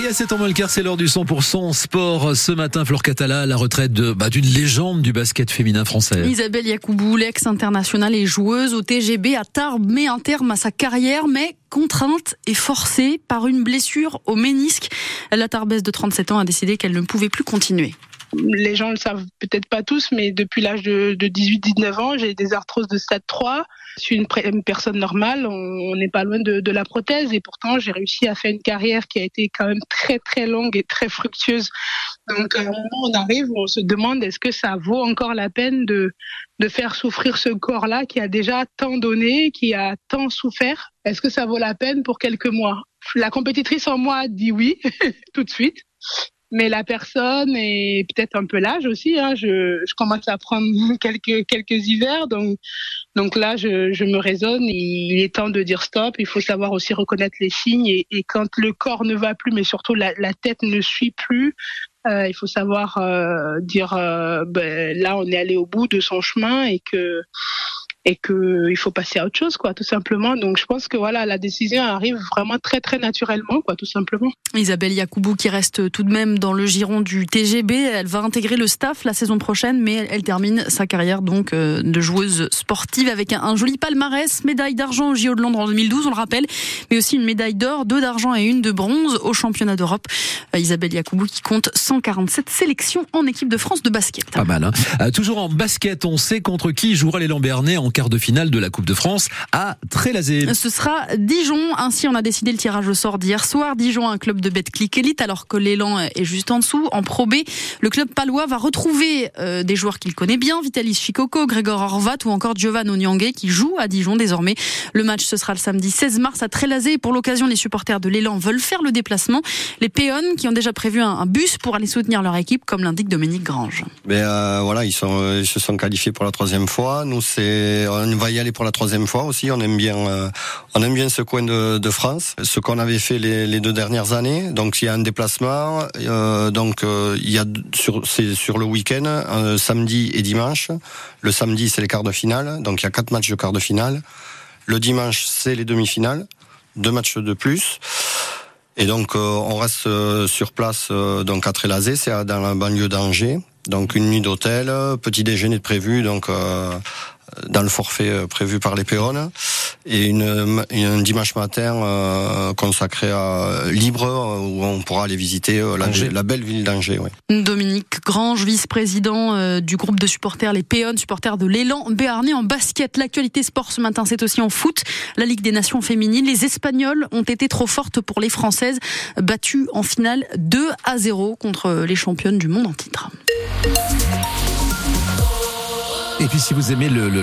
Et à cet embelcar, c'est l'heure du 100% sport. Ce matin, Flore Catala, la retraite bah, d'une légende du basket féminin français. Isabelle Yacoubou, l'ex-internationale et joueuse au TGB à Tarbes, met un terme à sa carrière, mais contrainte et forcée par une blessure au ménisque. La Tarbesse de 37 ans a décidé qu'elle ne pouvait plus continuer les gens le savent peut-être pas tous, mais depuis l'âge de, 18-19 ans, j'ai des arthroses de stade 3. Je suis une, personne normale, on n'est pas loin de, la prothèse et pourtant j'ai réussi à faire une carrière qui a été quand même très très longue et très fructueuse. Donc à un moment on arrive, on se demande est-ce que ça vaut encore la peine de, de faire souffrir ce corps-là qui a déjà tant donné, qui a tant souffert? Est-ce que ça vaut la peine pour quelques mois? La compétitrice en moi dit oui tout de suite mais la personne et peut-être un peu l'âge aussi. Hein, je, je, commence à prendre quelques quelques hivers, donc donc là je, je me raisonne. Il est temps de dire stop. Il faut savoir aussi reconnaître les signes et, quand le corps ne va plus, mais surtout la, la tête ne suit plus. Euh, il faut savoir euh, dire euh, ben, là on est allé au bout de son chemin et que et que il faut passer à autre chose, quoi, tout simplement. Donc, je pense que voilà, la décision arrive vraiment très, très naturellement, quoi, tout simplement. Isabelle Yacoubou qui reste tout de même dans le giron du TGB, elle va intégrer le staff la saison prochaine, mais elle termine sa carrière donc euh, de joueuse sportive avec un, joli palmarès, médaille d'argent au JO de Londres en 2012, on le rappelle, mais aussi une médaille d'or, deux d'argent et une de bronze au championnat d'Europe. Euh, Isabelle Yacoubou qui compte 147 sélections en équipe de France de basket. Pas mal. Hein euh, toujours en basket, on sait contre qui jouera les Lambernais en quart de finale de la Coupe de France à Trélazé. Ce sera Dijon. Ainsi, on a décidé le tirage au sort d'hier soir. Dijon, un club de Betclic Elite, alors que l'élan est juste en dessous. En Pro B, le club palois va retrouver euh, des joueurs qu'il connaît bien, Vitalis Chicoco, Grégor Horvat ou encore Giovanni Onyangé qui joue à Dijon désormais. Le match, ce sera le samedi 16 mars à Trélazé. Pour l'occasion, les supporters de l'élan veulent faire le déplacement. Les Péons qui ont déjà prévu un, bus pour aller soutenir leur équipe, comme l'indique Dominique Grange. Mais euh, voilà, ils, sont, ils se sont qualifiés pour la troisième fois. Nous, c'est on va y aller pour la troisième fois aussi. On aime bien, euh, ce coin de, France, ce qu'on avait fait les, les, deux dernières années. Donc il y a un déplacement. Euh, donc euh, il y a sur c'est sur le week-end, samedi et dimanche. Le samedi c'est les quarts de finale. Donc il y a quatre matchs de quarts de finale. Le dimanche c'est les demi-finales, deux matchs de plus. Et donc on reste sur place donc à Trélazé, c'est dans la banlieue d'Angers. Donc une nuit d'hôtel, petit déjeuner de prévu, donc dans le forfait euh, prévu par les péones et une, un dimanche matin euh, consacré à Libre où on pourra aller visiter euh, la, belle ville d'Angers. Dominique Grange, vice-président du groupe de supporters Les Péones, supporters de l'élan Béarnais en basket. L'actualité sport ce matin, c'est aussi en foot. La Ligue des Nations féminines, les Espagnols ont été trop fortes pour les Françaises, battues en finale 2 à 0 contre les championnes du monde en titre. Et puis si vous aimez le,